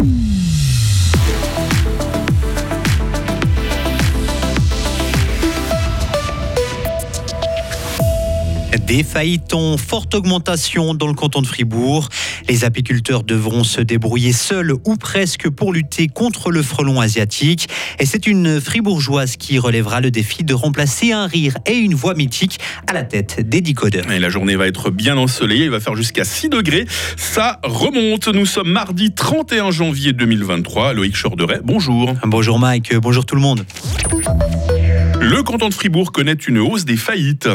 Mm-hmm. Des faillites en forte augmentation dans le canton de Fribourg. Les apiculteurs devront se débrouiller seuls ou presque pour lutter contre le frelon asiatique. Et c'est une fribourgeoise qui relèvera le défi de remplacer un rire et une voix mythique à la tête des décodeurs. Et la journée va être bien ensoleillée, il va faire jusqu'à 6 degrés. Ça remonte. Nous sommes mardi 31 janvier 2023. Loïc Chorderet, bonjour. Bonjour Mike, bonjour tout le monde. Le canton de Fribourg connaît une hausse des faillites.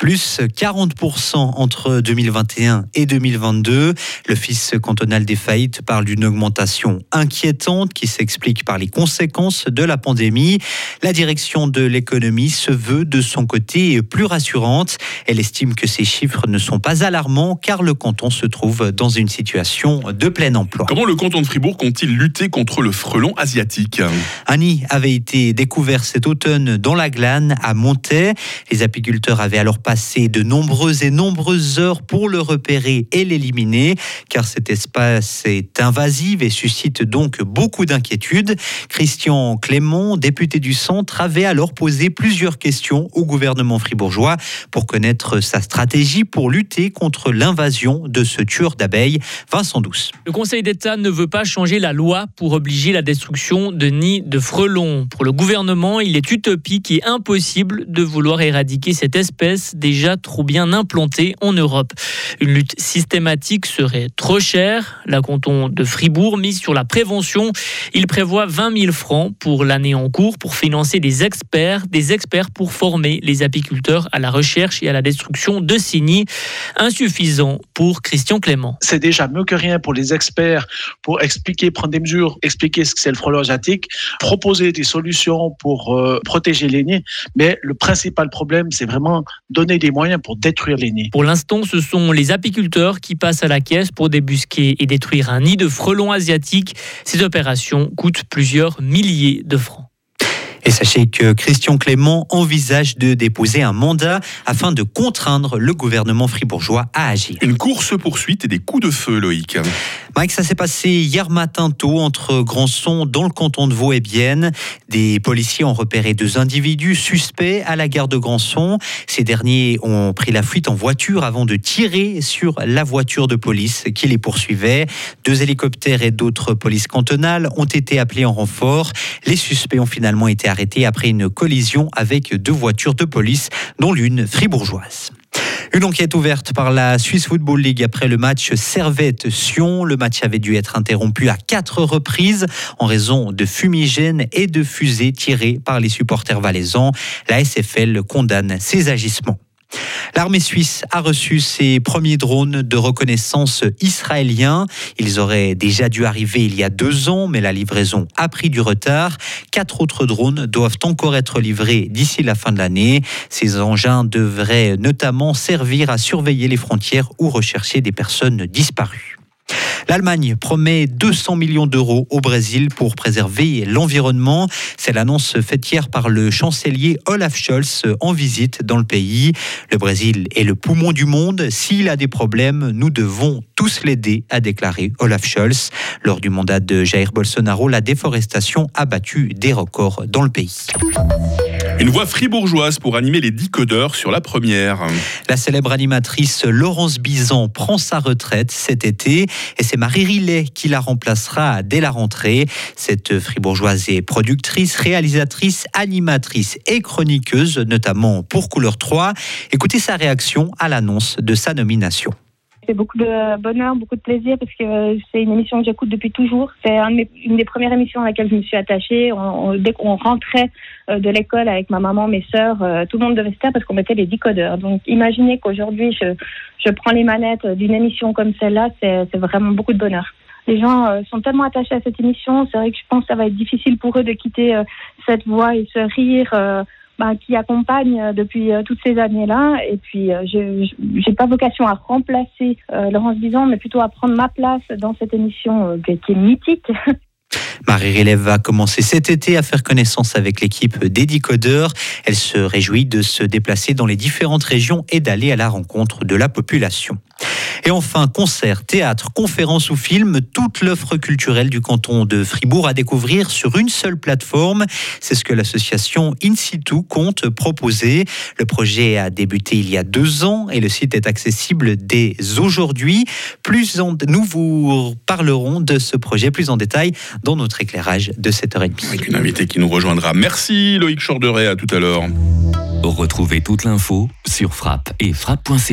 Plus 40% entre 2021 et 2022. L'Office cantonal des faillites parle d'une augmentation inquiétante qui s'explique par les conséquences de la pandémie. La direction de l'économie se veut de son côté plus rassurante. Elle estime que ces chiffres ne sont pas alarmants car le canton se trouve dans une situation de plein emploi. Comment le canton de Fribourg compte-t-il lutter contre le frelon asiatique? Un nid avait été découvert cet automne dans la glane à Montaix. Les apiculteurs avaient alors passé de nombreuses et nombreuses heures pour le repérer et l'éliminer, car cet espace est invasif et suscite donc beaucoup d'inquiétudes. Christian Clément, député du centre, avait alors posé plusieurs questions au gouvernement fribourgeois pour connaître sa stratégie pour lutter contre l'invasion de ce tueur d'abeilles. Vincent Douce. Le Conseil d'État ne veut pas changer la loi pour obliger la destruction de nids de frelons. Pour le gouvernement, il est utopique et impossible de vouloir éradiquer cette espèce déjà trop bien implantée en Europe. Une lutte systématique serait trop chère. La canton de Fribourg mise sur la prévention. Il prévoit 20 000 francs pour l'année en cours pour financer des experts, des experts pour former les apiculteurs à la recherche et à la destruction de nids. Insuffisant pour Christian Clément. C'est déjà mieux que rien pour les experts pour expliquer, prendre des mesures, expliquer ce que c'est le frelon asiatique, proposer des solutions pour euh, protéger les nids. Mais le principal problème, c'est vraiment donner des moyens pour détruire les nids. Pour l'instant, ce sont les apiculteurs qui passent à la caisse pour débusquer et détruire un nid de frelons asiatiques. Ces opérations coûtent plusieurs milliers de francs. Et sachez que Christian Clément envisage de déposer un mandat afin de contraindre le gouvernement fribourgeois à agir. Une course-poursuite et des coups de feu, Loïc. Mike, ça s'est passé hier matin tôt entre Grandson dans le canton de Vaud et Bienne. Des policiers ont repéré deux individus suspects à la gare de Grandson. Ces derniers ont pris la fuite en voiture avant de tirer sur la voiture de police qui les poursuivait. Deux hélicoptères et d'autres polices cantonales ont été appelés en renfort. Les suspects ont finalement été arrêtés après une collision avec deux voitures de police, dont l'une fribourgeoise. Une enquête ouverte par la Swiss Football League après le match Servette-Sion. Le match avait dû être interrompu à quatre reprises en raison de fumigènes et de fusées tirées par les supporters valaisans. La SFL condamne ces agissements. L'armée suisse a reçu ses premiers drones de reconnaissance israéliens. Ils auraient déjà dû arriver il y a deux ans, mais la livraison a pris du retard. Quatre autres drones doivent encore être livrés d'ici la fin de l'année. Ces engins devraient notamment servir à surveiller les frontières ou rechercher des personnes disparues. L'Allemagne promet 200 millions d'euros au Brésil pour préserver l'environnement. C'est l'annonce faite hier par le chancelier Olaf Scholz en visite dans le pays. Le Brésil est le poumon du monde. S'il a des problèmes, nous devons tous l'aider, a déclaré Olaf Scholz. Lors du mandat de Jair Bolsonaro, la déforestation a battu des records dans le pays. Une voix fribourgeoise pour animer les codeurs sur la première. La célèbre animatrice Laurence Bizan prend sa retraite cet été et c'est Marie Rillet qui la remplacera dès la rentrée. Cette fribourgeoise est productrice, réalisatrice, animatrice et chroniqueuse, notamment pour Couleur 3. Écoutez sa réaction à l'annonce de sa nomination beaucoup de bonheur, beaucoup de plaisir parce que c'est une émission que j'écoute depuis toujours. C'est une des premières émissions à laquelle je me suis attachée. dès qu'on rentrait euh, de l'école avec ma maman, mes sœurs, euh, tout le monde devait se taire parce qu'on mettait les décodeurs. Donc imaginez qu'aujourd'hui je, je prends les manettes d'une émission comme celle-là, c'est vraiment beaucoup de bonheur. Les gens euh, sont tellement attachés à cette émission, c'est vrai que je pense que ça va être difficile pour eux de quitter cette voix et ce rire bah, qui accompagne euh, depuis euh, toutes ces années-là. Et puis, euh, je n'ai pas vocation à remplacer Laurence Bison, mais plutôt à prendre ma place dans cette émission qui est mythique. Marie Rélève va commencer cet été à faire connaissance avec l'équipe des Decodeurs. Elle se réjouit de se déplacer dans les différentes régions et d'aller à la rencontre de la population. Et enfin, concert, théâtre, conférences ou films, toute l'offre culturelle du canton de Fribourg à découvrir sur une seule plateforme. C'est ce que l'association In situ compte proposer. Le projet a débuté il y a deux ans et le site est accessible dès aujourd'hui. Plus en, nous vous parlerons de ce projet plus en détail dans notre éclairage de 7h30. Avec une invitée qui nous rejoindra. Merci Loïc Chorderet, à tout à l'heure. Retrouvez toute l'info sur frappe et frappe.ch.